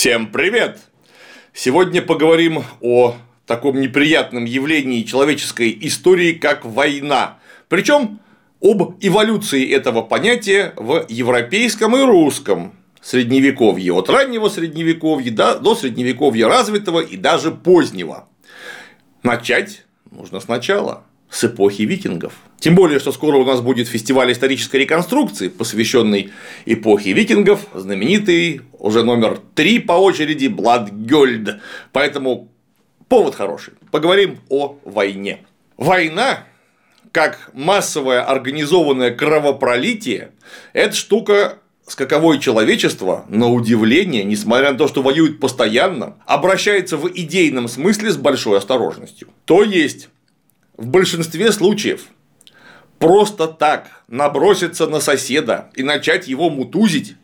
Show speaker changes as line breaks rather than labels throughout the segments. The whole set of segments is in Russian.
Всем привет! Сегодня поговорим о таком неприятном явлении человеческой истории, как война. Причем об эволюции этого понятия в европейском и русском средневековье, от раннего средневековья до, средневековья развитого и даже позднего. Начать нужно сначала, с эпохи викингов. Тем более, что скоро у нас будет фестиваль исторической реконструкции, посвященный эпохе викингов, знаменитый уже номер три по очереди Бладгёльд. Поэтому повод хороший. Поговорим о войне. Война, как массовое организованное кровопролитие, это штука с каковой человечество, на удивление, несмотря на то, что воюет постоянно, обращается в идейном смысле с большой осторожностью. То есть, в большинстве случаев просто так наброситься на соседа и начать его мутузить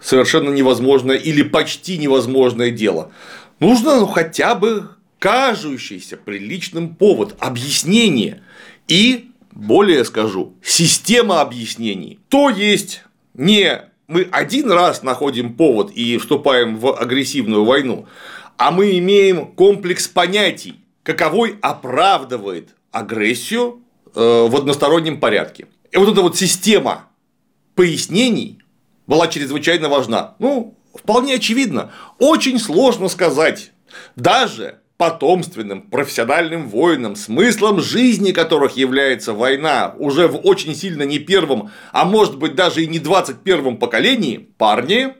совершенно невозможное или почти невозможное дело. Нужно ну, хотя бы кажущийся приличным повод, объяснение и, более скажу, система объяснений. То есть не мы один раз находим повод и вступаем в агрессивную войну, а мы имеем комплекс понятий, каковой оправдывает агрессию э, в одностороннем порядке. И вот эта вот система пояснений была чрезвычайно важна. Ну, вполне очевидно, очень сложно сказать, даже потомственным профессиональным воинам, смыслом жизни которых является война уже в очень сильно не первом, а может быть даже и не 21 поколении, парни,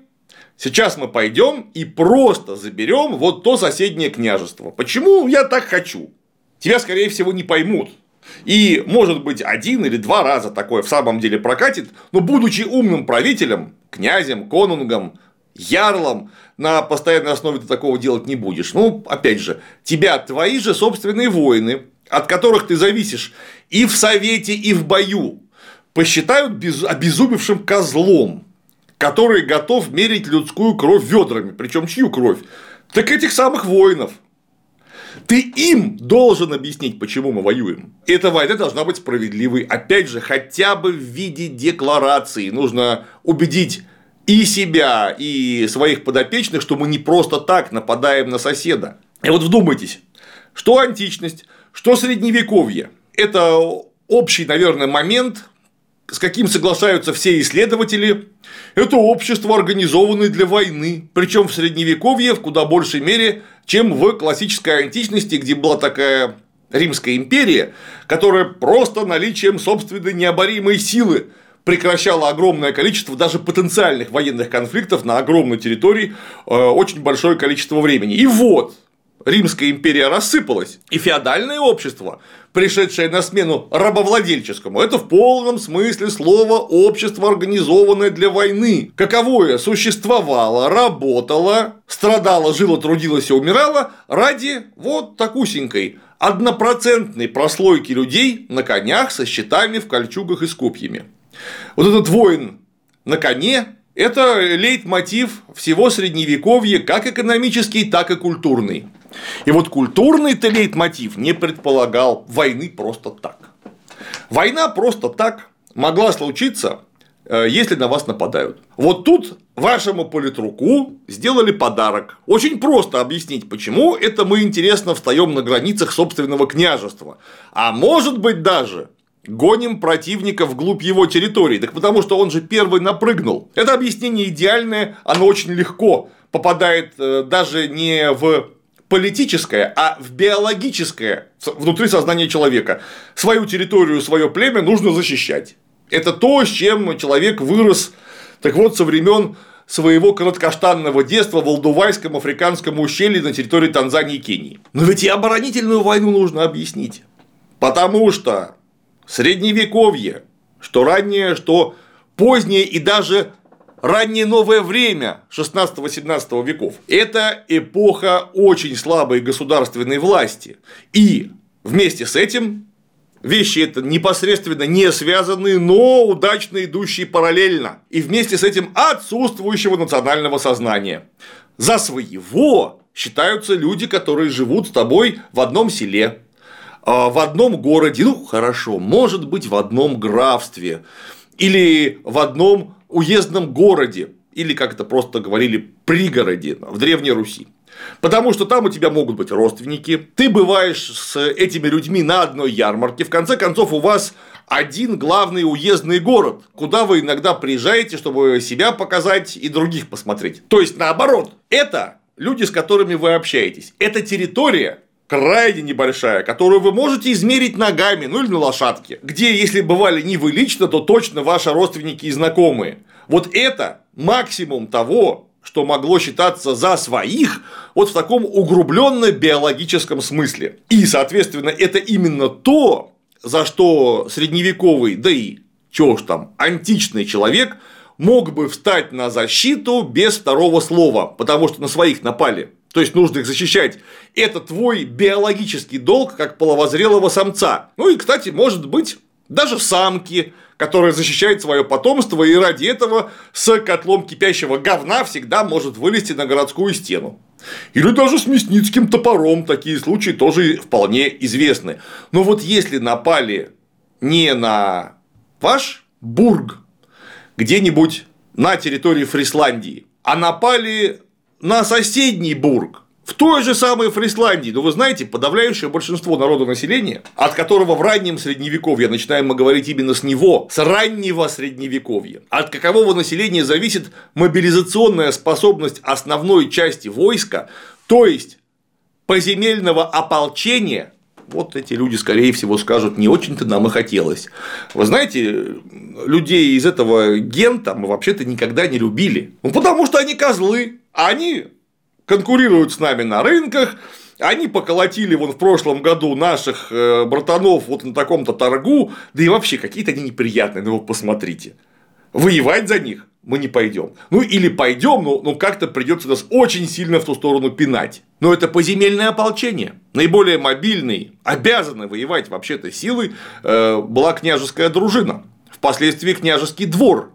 Сейчас мы пойдем и просто заберем вот то соседнее княжество. Почему я так хочу? Тебя, скорее всего, не поймут. И, может быть, один или два раза такое в самом деле прокатит, но будучи умным правителем, князем, конунгом, ярлом, на постоянной основе ты такого делать не будешь. Ну, опять же, тебя твои же собственные воины, от которых ты зависишь и в совете, и в бою, посчитают без... обезумевшим козлом, который готов мерить людскую кровь ведрами. Причем чью кровь? Так этих самых воинов. Ты им должен объяснить, почему мы воюем. Эта война должна быть справедливой. Опять же, хотя бы в виде декларации. Нужно убедить и себя, и своих подопечных, что мы не просто так нападаем на соседа. И вот вдумайтесь, что античность, что средневековье – это общий, наверное, момент, с каким соглашаются все исследователи, это общество, организованное для войны, причем в средневековье в куда большей мере, чем в классической античности, где была такая Римская империя, которая просто наличием собственной необоримой силы прекращала огромное количество даже потенциальных военных конфликтов на огромной территории э, очень большое количество времени. И вот Римская империя рассыпалась, и феодальное общество, пришедшее на смену рабовладельческому, это в полном смысле слова общество, организованное для войны, каковое существовало, работало, страдало, жило, трудилось и умирало ради вот такусенькой однопроцентной прослойки людей на конях со щитами в кольчугах и с копьями. Вот этот воин на коне – это лейтмотив всего средневековья, как экономический, так и культурный. И вот культурный-то лейтмотив не предполагал войны просто так. Война просто так могла случиться, э, если на вас нападают. Вот тут вашему политруку сделали подарок. Очень просто объяснить, почему это мы интересно встаем на границах собственного княжества. А может быть даже гоним противника вглубь его территории, так потому что он же первый напрыгнул. Это объяснение идеальное, оно очень легко попадает э, даже не в политическое, а в биологическое внутри сознания человека. Свою территорию, свое племя нужно защищать. Это то, с чем человек вырос, так вот, со времен своего короткоштанного детства в Алдувайском африканском ущелье на территории Танзании и Кении. Но ведь и оборонительную войну нужно объяснить. Потому что средневековье, что раннее, что позднее и даже раннее новое время 16-17 веков. Это эпоха очень слабой государственной власти. И вместе с этим вещи это непосредственно не связанные, но удачно идущие параллельно. И вместе с этим отсутствующего национального сознания. За своего считаются люди, которые живут с тобой в одном селе, а, в одном городе, ну хорошо, может быть в одном графстве или в одном уездном городе, или, как это просто говорили, пригороде в Древней Руси. Потому что там у тебя могут быть родственники, ты бываешь с этими людьми на одной ярмарке, в конце концов у вас один главный уездный город, куда вы иногда приезжаете, чтобы себя показать и других посмотреть. То есть наоборот, это люди, с которыми вы общаетесь. Это территория, крайне небольшая, которую вы можете измерить ногами, ну или на лошадке, где, если бывали не вы лично, то точно ваши родственники и знакомые. Вот это максимум того, что могло считаться за своих вот в таком углубленно биологическом смысле. И, соответственно, это именно то, за что средневековый, да и чего уж там, античный человек мог бы встать на защиту без второго слова, потому что на своих напали. То есть нужно их защищать. Это твой биологический долг как половозрелого самца. Ну и, кстати, может быть, даже самки, которая защищает свое потомство и ради этого с котлом кипящего говна всегда может вылезти на городскую стену. Или даже с мясницким топором такие случаи тоже вполне известны. Но вот если напали не на ваш бург где-нибудь на территории Фрисландии, а напали на соседний бург, в той же самой Фрисландии, ну вы знаете, подавляющее большинство народа населения, от которого в раннем средневековье, начинаем мы говорить именно с него, с раннего средневековья, от какового населения зависит мобилизационная способность основной части войска, то есть поземельного ополчения, вот эти люди, скорее всего, скажут, не очень-то нам и хотелось. Вы знаете, людей из этого гента мы вообще-то никогда не любили. Ну, потому что они козлы, они конкурируют с нами на рынках, они поколотили вон в прошлом году наших э, братанов вот на таком-то торгу, да и вообще какие-то они неприятные, ну вы посмотрите. Воевать за них мы не пойдем. Ну или пойдем, но, но как-то придется нас очень сильно в ту сторону пинать. Но это поземельное ополчение. Наиболее мобильный, обязанный воевать вообще-то силой э, была княжеская дружина. Впоследствии княжеский двор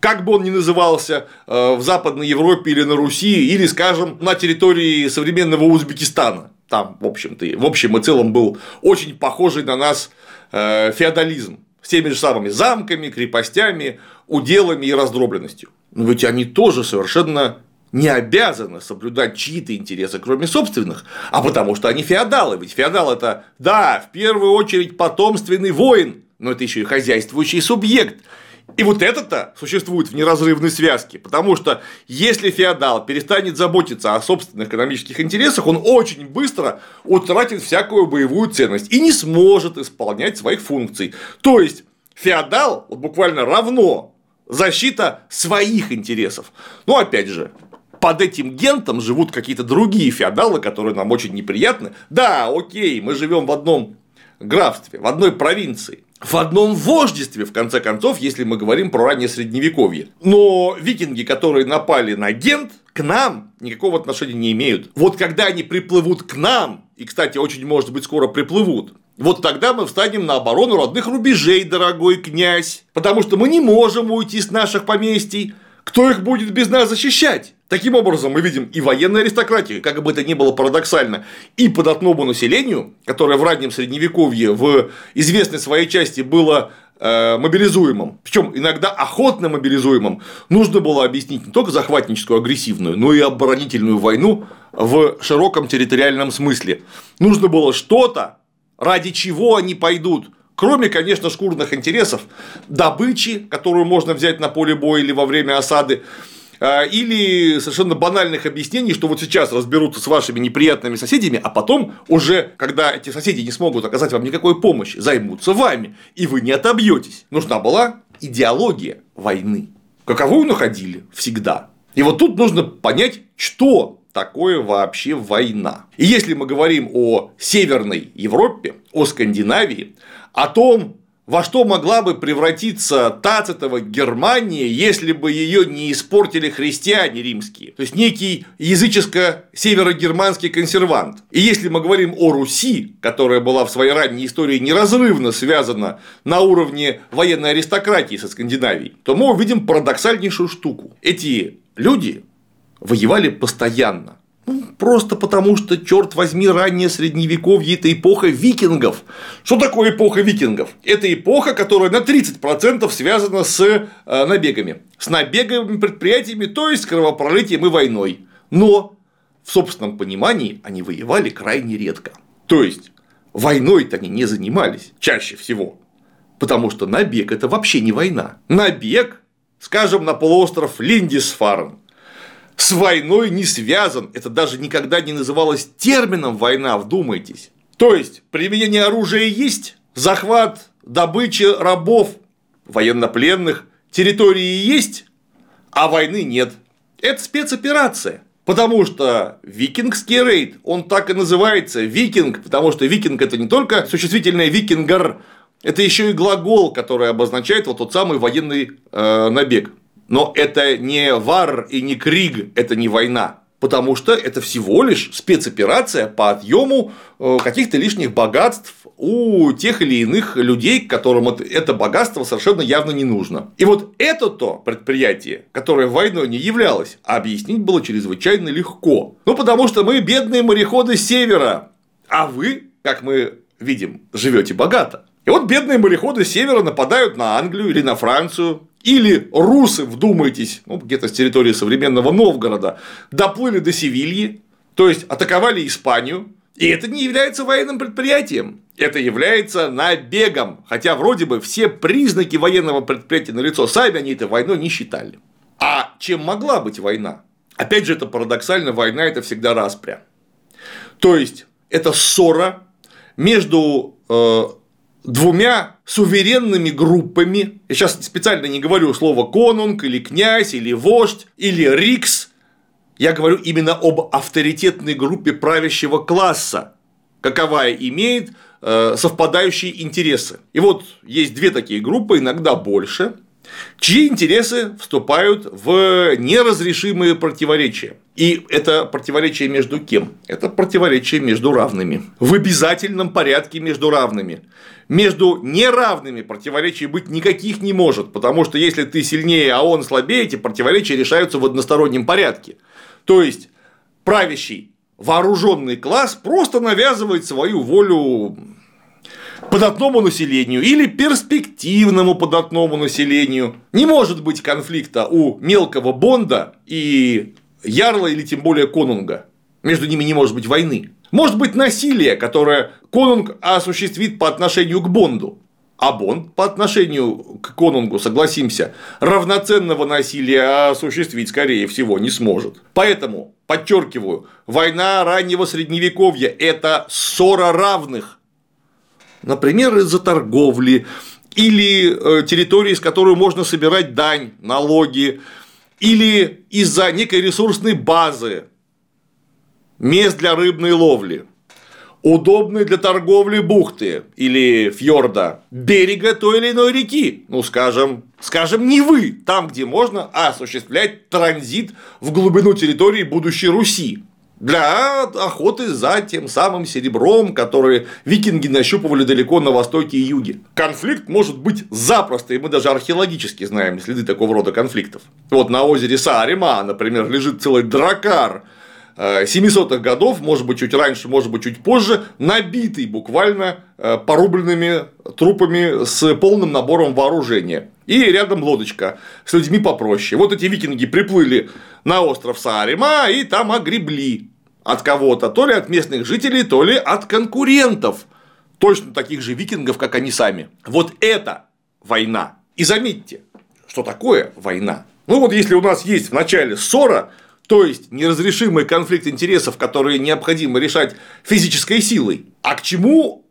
как бы он ни назывался э, в Западной Европе или на Руси, или, скажем, на территории современного Узбекистана. Там, в общем-то, в общем и целом был очень похожий на нас э, феодализм с теми же самыми замками, крепостями, уделами и раздробленностью. Но ведь они тоже совершенно не обязаны соблюдать чьи-то интересы, кроме собственных, а потому что они феодалы. Ведь феодал это, да, в первую очередь потомственный воин, но это еще и хозяйствующий субъект. И вот это-то существует в неразрывной связке, потому что если феодал перестанет заботиться о собственных экономических интересах, он очень быстро утратит всякую боевую ценность и не сможет исполнять своих функций. То есть феодал вот буквально равно защита своих интересов. Но опять же, под этим гентом живут какие-то другие феодалы, которые нам очень неприятны. Да, окей, мы живем в одном графстве, в одной провинции в одном вождестве, в конце концов, если мы говорим про раннее средневековье. Но викинги, которые напали на Гент, к нам никакого отношения не имеют. Вот когда они приплывут к нам, и, кстати, очень может быть скоро приплывут, вот тогда мы встанем на оборону родных рубежей, дорогой князь, потому что мы не можем уйти с наших поместий, кто их будет без нас защищать? Таким образом, мы видим и военную аристократию, как бы это ни было парадоксально, и податному населению, которое в раннем средневековье в известной своей части было э, мобилизуемым, причем иногда охотно мобилизуемым, нужно было объяснить не только захватническую агрессивную, но и оборонительную войну в широком территориальном смысле. Нужно было что-то, ради чего они пойдут Кроме, конечно, шкурных интересов, добычи, которую можно взять на поле боя или во время осады, а, или совершенно банальных объяснений, что вот сейчас разберутся с вашими неприятными соседями, а потом уже, когда эти соседи не смогут оказать вам никакой помощи, займутся вами, и вы не отобьетесь. Нужна была идеология войны. Каковую находили всегда. И вот тут нужно понять, что такое вообще война. И если мы говорим о Северной Европе, о Скандинавии, о том, во что могла бы превратиться Тацитова Германия, если бы ее не испортили христиане римские, то есть некий языческо-северогерманский консервант. И если мы говорим о Руси, которая была в своей ранней истории неразрывно связана на уровне военной аристократии со Скандинавией, то мы увидим парадоксальнейшую штуку. Эти люди воевали постоянно. Ну, просто потому, что, черт возьми, раннее средневековье – это эпоха викингов. Что такое эпоха викингов? Это эпоха, которая на 30% связана с э, набегами. С набеговыми предприятиями, то есть с кровопролитием и войной. Но в собственном понимании они воевали крайне редко. То есть войной-то они не занимались чаще всего. Потому что набег – это вообще не война. Набег, скажем, на полуостров Линдисфарн с войной не связан. Это даже никогда не называлось термином война, вдумайтесь. То есть, применение оружия есть, захват, добыча рабов, военнопленных, территории есть, а войны нет. Это спецоперация. Потому что викингский рейд, он так и называется викинг, потому что викинг это не только существительное викингар, это еще и глагол, который обозначает вот тот самый военный э, набег. Но это не вар и не криг, это не война. Потому что это всего лишь спецоперация по отъему э, каких-то лишних богатств у тех или иных людей, которым это богатство совершенно явно не нужно. И вот это-то предприятие, которое войной не являлось, объяснить было чрезвычайно легко. Ну, потому что мы бедные мореходы севера, а вы, как мы видим, живете богато. И вот бедные мореходы севера нападают на Англию или на Францию, или русы, вдумайтесь, ну, где-то с территории современного Новгорода, доплыли до Севильи, то есть атаковали Испанию, и это не является военным предприятием. Это является набегом. Хотя вроде бы все признаки военного предприятия на лицо сами они это войной не считали. А чем могла быть война? Опять же, это парадоксально, война это всегда распря. То есть это ссора между э, двумя суверенными группами. Я сейчас специально не говорю слово конунг или князь или вождь или рикс. Я говорю именно об авторитетной группе правящего класса, каковая имеет э, совпадающие интересы. И вот есть две такие группы, иногда больше, чьи интересы вступают в неразрешимые противоречия. И это противоречие между кем? Это противоречие между равными. В обязательном порядке между равными. Между неравными противоречий быть никаких не может, потому что если ты сильнее, а он слабее, эти противоречия решаются в одностороннем порядке. То есть правящий вооруженный класс просто навязывает свою волю податному населению или перспективному податному населению. Не может быть конфликта у мелкого Бонда и Ярла или тем более Конунга. Между ними не может быть войны. Может быть насилие, которое Конунг осуществит по отношению к Бонду. А Бонд по отношению к Конунгу, согласимся, равноценного насилия осуществить, скорее всего, не сможет. Поэтому, подчеркиваю, война раннего средневековья – это ссора равных. Например, из-за торговли или э, территории, с которой можно собирать дань, налоги, или из-за некой ресурсной базы, мест для рыбной ловли, удобной для торговли бухты или фьорда, берега той или иной реки, ну, скажем, скажем, не вы, там, где можно осуществлять транзит в глубину территории будущей Руси для охоты за тем самым серебром, который викинги нащупывали далеко на востоке и юге. Конфликт может быть запросто, и мы даже археологически знаем следы такого рода конфликтов. Вот на озере Саарима, например, лежит целый дракар 700-х годов, может быть, чуть раньше, может быть, чуть позже, набитый буквально э, порубленными трупами с полным набором вооружения. И рядом лодочка с людьми попроще. Вот эти викинги приплыли на остров Саарима и там огребли от кого-то, то ли от местных жителей, то ли от конкурентов, точно таких же викингов, как они сами. Вот это война. И заметьте, что такое война. Ну вот если у нас есть в начале ссора, то есть неразрешимый конфликт интересов, которые необходимо решать физической силой, а к чему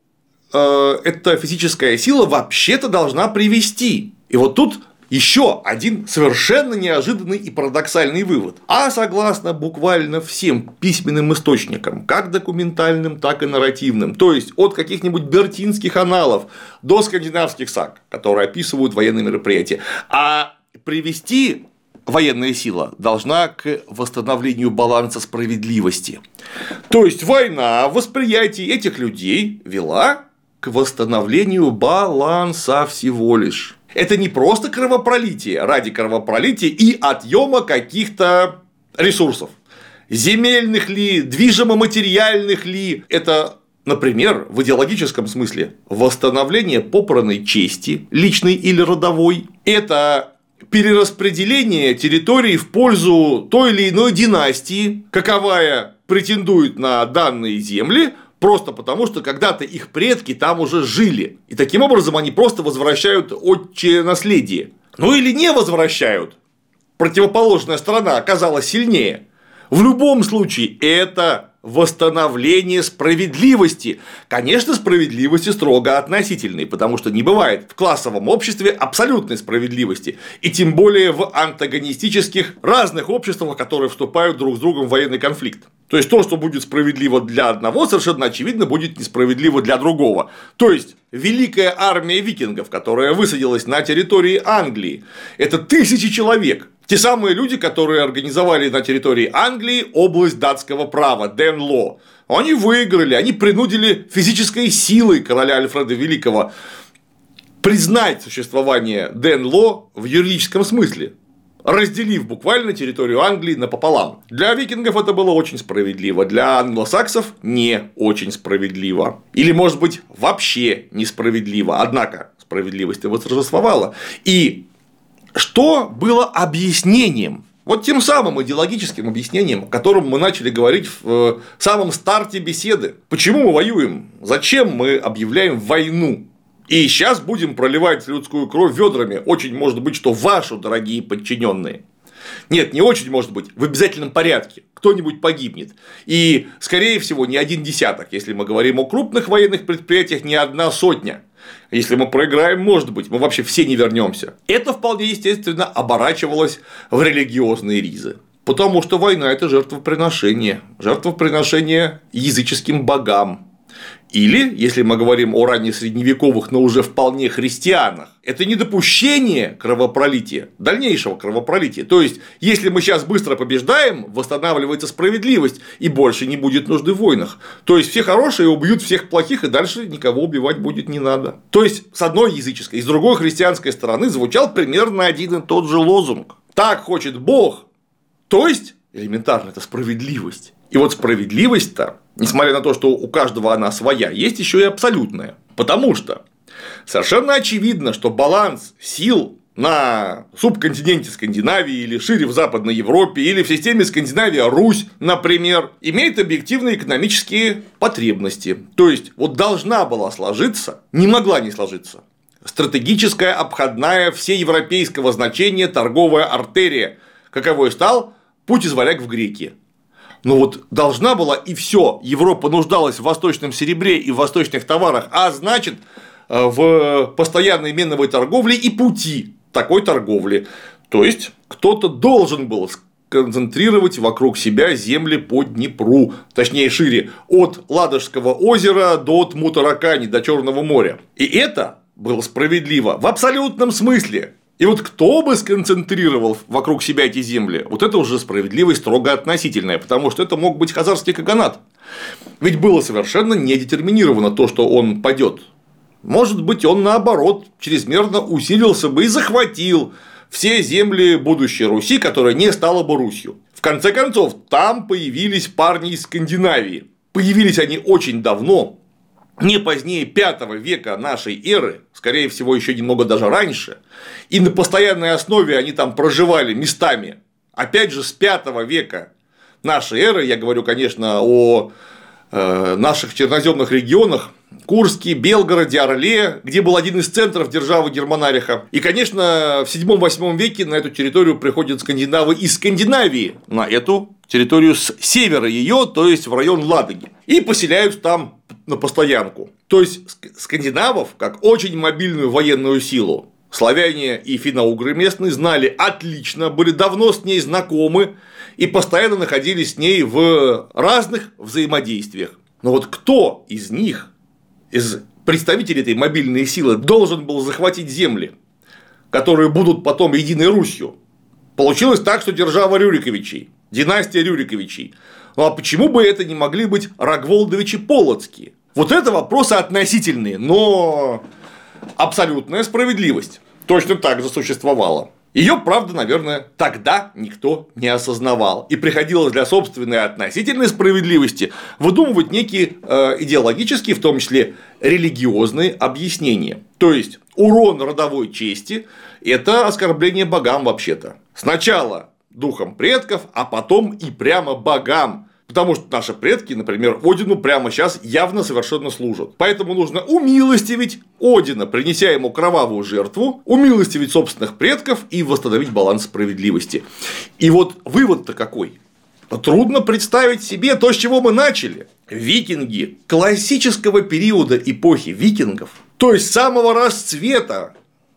э, эта физическая сила вообще-то должна привести? И вот тут еще один совершенно неожиданный и парадоксальный вывод. А согласно буквально всем письменным источникам, как документальным, так и нарративным, то есть от каких-нибудь бертинских аналов до скандинавских саг, которые описывают военные мероприятия, а привести военная сила должна к восстановлению баланса справедливости. То есть война в восприятии этих людей вела к восстановлению баланса всего лишь. Это не просто кровопролитие ради кровопролития и отъема каких-то ресурсов. земельных ли, движимо-материальных ли. Это Например, в идеологическом смысле восстановление попранной чести, личной или родовой, это перераспределение территорий в пользу той или иной династии, каковая претендует на данные земли, просто потому, что когда-то их предки там уже жили. И таким образом они просто возвращают отче наследие. Ну или не возвращают. Противоположная сторона оказалась сильнее. В любом случае, это восстановление справедливости. Конечно, справедливости строго относительной, потому что не бывает в классовом обществе абсолютной справедливости, и тем более в антагонистических разных обществах, которые вступают друг с другом в военный конфликт. То есть то, что будет справедливо для одного, совершенно очевидно будет несправедливо для другого. То есть великая армия викингов, которая высадилась на территории Англии, это тысячи человек, те самые люди, которые организовали на территории Англии область датского права, Денло. Они выиграли, они принудили физической силой короля Альфреда Великого признать существование Денло в юридическом смысле, разделив буквально территорию Англии напополам. Для викингов это было очень справедливо, для англосаксов не очень справедливо. Или, может быть, вообще несправедливо. Однако справедливость восторжествовала. И что было объяснением вот тем самым идеологическим объяснением, о котором мы начали говорить в э, самом старте беседы. Почему мы воюем? Зачем мы объявляем войну? И сейчас будем проливать людскую кровь ведрами. Очень может быть, что вашу, дорогие подчиненные. Нет, не очень может быть, в обязательном порядке. Кто-нибудь погибнет. И, скорее всего, не один десяток. Если мы говорим о крупных военных предприятиях, не одна сотня. Если мы проиграем, может быть, мы вообще все не вернемся. Это вполне естественно оборачивалось в религиозные ризы. Потому что война – это жертвоприношение. Жертвоприношение языческим богам. Или, если мы говорим о раннесредневековых, но уже вполне христианах, это недопущение кровопролития, дальнейшего кровопролития. То есть, если мы сейчас быстро побеждаем, восстанавливается справедливость, и больше не будет нужды в войнах. То есть, все хорошие убьют всех плохих, и дальше никого убивать будет не надо. То есть, с одной языческой и с другой христианской стороны звучал примерно один и тот же лозунг. Так хочет Бог, то есть, элементарно, это справедливость. И вот справедливость-то, несмотря на то, что у каждого она своя, есть еще и абсолютная. Потому что совершенно очевидно, что баланс сил на субконтиненте Скандинавии или шире в Западной Европе или в системе Скандинавия Русь, например, имеет объективные экономические потребности. То есть, вот должна была сложиться, не могла не сложиться, стратегическая обходная всеевропейского значения торговая артерия, каковой стал путь из варяг в греки. Но вот должна была и все. Европа нуждалась в восточном серебре и в восточных товарах, а значит э, в постоянной меновой торговле и пути такой торговли. То есть кто-то должен был концентрировать вокруг себя земли по Днепру, точнее шире, от Ладожского озера до Тмутаракани, до Черного моря. И это было справедливо в абсолютном смысле. И вот кто бы сконцентрировал вокруг себя эти земли, вот это уже справедливость строго относительная, потому что это мог быть хазарский каганат. Ведь было совершенно не детерминировано то, что он падет. Может быть, он наоборот чрезмерно усилился бы и захватил все земли будущей Руси, которая не стала бы Русью. В конце концов, там появились парни из Скандинавии. Появились они очень давно, не позднее V века нашей эры, скорее всего, еще немного даже раньше, и на постоянной основе они там проживали местами. Опять же, с V века нашей эры, я говорю, конечно, о э, наших черноземных регионах, Курске, Белгороде, Орле, где был один из центров державы Германариха. И, конечно, в 7-8 веке на эту территорию приходят скандинавы из Скандинавии, на эту территорию с севера ее, то есть в район Ладоги, и поселяются там на постоянку. То есть скандинавов, как очень мобильную военную силу, славяне и финно-угры местные знали отлично, были давно с ней знакомы и постоянно находились с ней в разных взаимодействиях. Но вот кто из них из представителей этой мобильной силы должен был захватить земли, которые будут потом Единой Русью. Получилось так, что держава Рюриковичей, династия Рюриковичей. Ну а почему бы это не могли быть Рогволдовичи Полоцкие? Вот это вопросы относительные, но абсолютная справедливость точно так же существовала. Ее, правда, наверное, тогда никто не осознавал. И приходилось для собственной относительной справедливости выдумывать некие э, идеологические, в том числе религиозные объяснения. То есть урон родовой чести – это оскорбление богам вообще-то. Сначала духом предков, а потом и прямо богам. Потому что наши предки, например, Одину прямо сейчас явно совершенно служат. Поэтому нужно умилостивить Одина, принеся ему кровавую жертву, умилостивить собственных предков и восстановить баланс справедливости. И вот вывод-то какой? Трудно представить себе то, с чего мы начали. Викинги классического периода эпохи викингов, то есть самого расцвета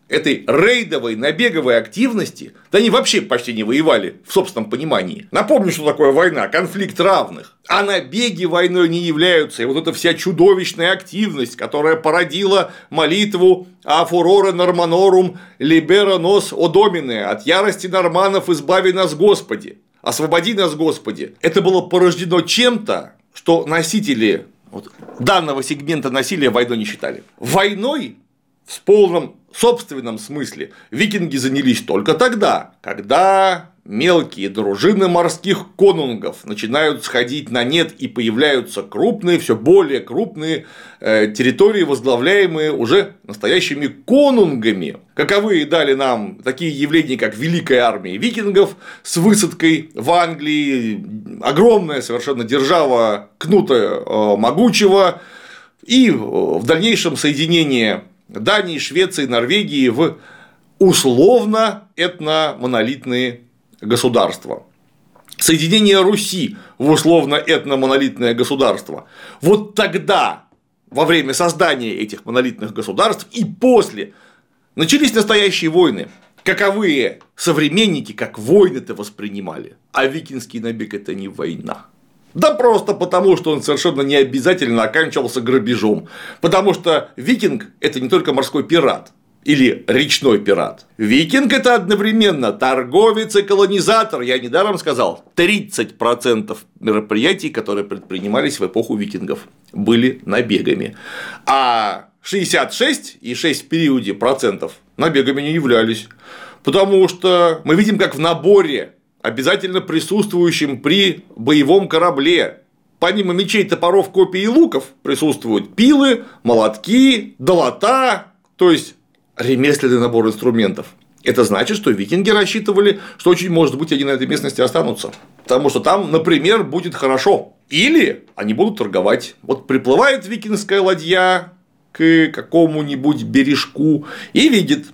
этой рейдовой, набеговой активности, да они вообще почти не воевали в собственном понимании. Напомню, что такое война, конфликт равных. А набеги войной не являются. И вот эта вся чудовищная активность, которая породила молитву «А фуроре норманорум либера нос одомине» от ярости норманов избави нас Господи, освободи нас Господи. Это было порождено чем-то, что носители вот, данного сегмента насилия войной не считали. Войной в полном собственном смысле викинги занялись только тогда, когда мелкие дружины морских конунгов начинают сходить на нет и появляются крупные, все более крупные э, территории, возглавляемые уже настоящими конунгами. Каковые дали нам такие явления, как Великая армия викингов с высадкой в Англии, огромная совершенно держава кнута э, могучего, и в дальнейшем соединение Дании, Швеции, Норвегии в условно этномонолитные государства. Соединение Руси в условно этномонолитное государство. Вот тогда, во время создания этих монолитных государств и после, начались настоящие войны. Каковые современники как войны-то воспринимали, а викинский набег – это не война. Да просто потому, что он совершенно не обязательно оканчивался грабежом. Потому что викинг – это не только морской пират, или речной пират. Викинг – это одновременно торговец и колонизатор. Я недаром сказал, 30% мероприятий, которые предпринимались в эпоху викингов, были набегами. А 66 и 6 в периоде процентов набегами не являлись. Потому что мы видим, как в наборе обязательно присутствующим при боевом корабле. Помимо мечей, топоров, копий и луков присутствуют пилы, молотки, долота, то есть ремесленный набор инструментов. Это значит, что викинги рассчитывали, что очень может быть они на этой местности останутся. Потому что там, например, будет хорошо. Или они будут торговать. Вот приплывает викингская ладья к какому-нибудь бережку и видит,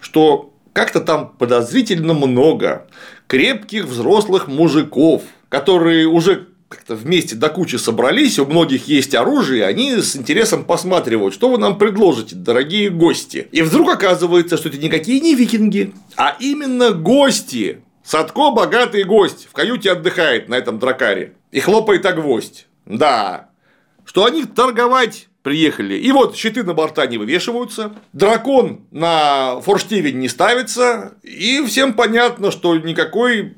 что как-то там подозрительно много крепких взрослых мужиков, которые уже как-то вместе до кучи собрались, у многих есть оружие, они с интересом посматривают, что вы нам предложите, дорогие гости. И вдруг оказывается, что это никакие не викинги, а именно гости. Садко богатый гость в каюте отдыхает на этом дракаре и хлопает о гвоздь. Да, что они торговать приехали. И вот щиты на борта не вывешиваются, дракон на форштевень не ставится, и всем понятно, что никакой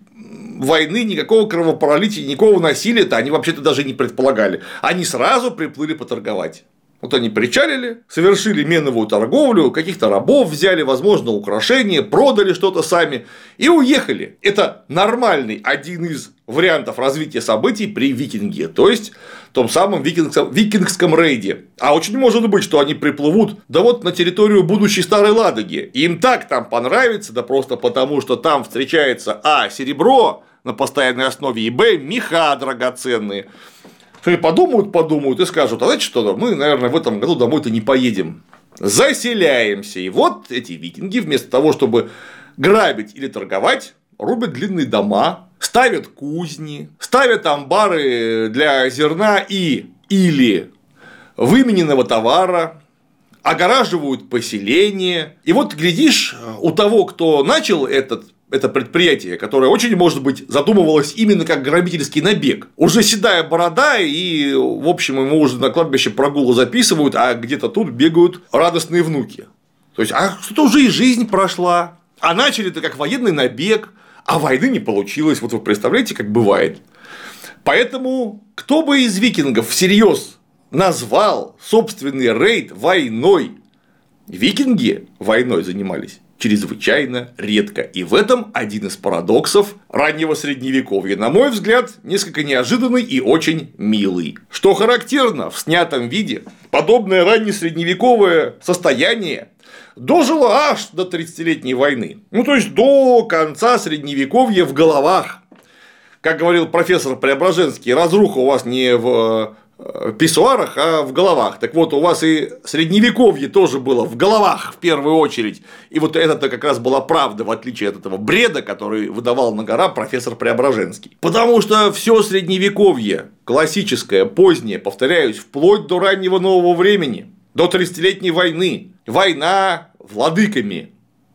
войны, никакого кровопролития, никакого насилия-то они вообще-то даже не предполагали. Они сразу приплыли поторговать. Вот они причалили, совершили меновую торговлю, каких-то рабов взяли, возможно, украшения, продали что-то сами и уехали. Это нормальный один из вариантов развития событий при викинге, то есть том самом викингском, викингском рейде. А очень может быть, что они приплывут, да вот на территорию будущей Старой Ладоги. Им так там понравится, да просто потому, что там встречается А. Серебро на постоянной основе, и Б. Меха драгоценные. Что подумают, подумают и скажут, а знаете что, мы, наверное, в этом году домой-то не поедем. Заселяемся. И вот эти викинги, вместо того, чтобы грабить или торговать, рубят длинные дома, ставят кузни, ставят амбары для зерна и или вымененного товара, огораживают поселение. И вот, глядишь, у того, кто начал этот это предприятие, которое очень, может быть, задумывалось именно как грабительский набег. Уже седая борода, и, в общем, ему уже на кладбище прогулы записывают, а где-то тут бегают радостные внуки. То есть, а что-то уже и жизнь прошла. А начали это как военный набег, а войны не получилось. Вот вы представляете, как бывает. Поэтому, кто бы из викингов всерьез назвал собственный рейд войной, викинги войной занимались чрезвычайно редко. И в этом один из парадоксов раннего средневековья, на мой взгляд, несколько неожиданный и очень милый. Что характерно, в снятом виде подобное раннесредневековое состояние дожило аж до 30-летней войны. Ну, то есть до конца средневековья в головах. Как говорил профессор Преображенский, разруха у вас не в Э, писсуарах, а в головах. Так вот, у вас и средневековье тоже было в головах в первую очередь. И вот это как раз была правда, в отличие от этого бреда, который выдавал на гора профессор Преображенский. Потому что все средневековье, классическое, позднее, повторяюсь, вплоть до раннего нового времени, до 30-летней войны, война владыками,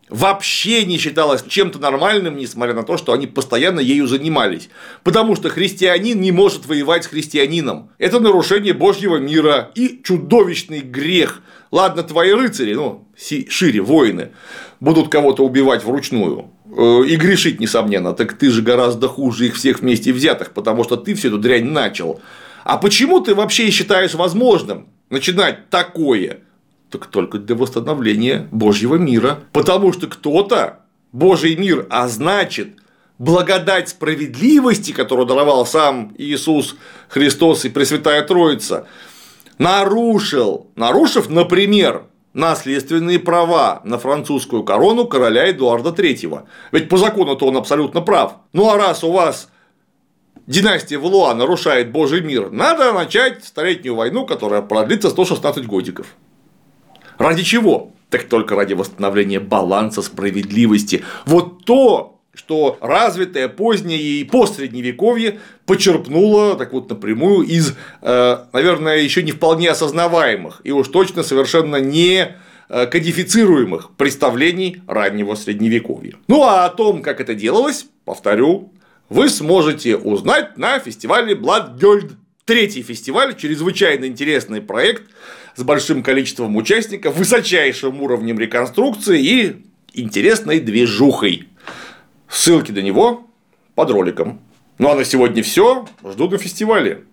вообще не считалось чем-то нормальным, несмотря на то, что они постоянно ею занимались. Потому что христианин не может воевать с христианином. Это нарушение Божьего мира и чудовищный грех. Ладно, твои рыцари, ну, шире, воины, будут кого-то убивать вручную э, и грешить, несомненно, так ты же гораздо хуже их всех вместе взятых, потому что ты всю эту дрянь начал. А почему ты вообще считаешь возможным начинать такое? так только для восстановления Божьего мира. Потому что кто-то Божий мир, а значит, благодать справедливости, которую даровал сам Иисус Христос и Пресвятая Троица, нарушил, нарушив, например, наследственные права на французскую корону короля Эдуарда III. Ведь по закону-то он абсолютно прав. Ну а раз у вас династия Валуа нарушает Божий мир, надо начать Столетнюю войну, которая продлится 116 годиков. Ради чего? Так только ради восстановления баланса справедливости. Вот то, что развитое позднее и постсредневековье почерпнуло так вот напрямую из, э, наверное, еще не вполне осознаваемых и уж точно совершенно не э, кодифицируемых представлений раннего средневековья. Ну а о том, как это делалось, повторю, вы сможете узнать на фестивале Blood Третий фестиваль, чрезвычайно интересный проект с большим количеством участников, высочайшим уровнем реконструкции и интересной движухой. Ссылки до него под роликом. Ну а на сегодня все. Жду на фестивале.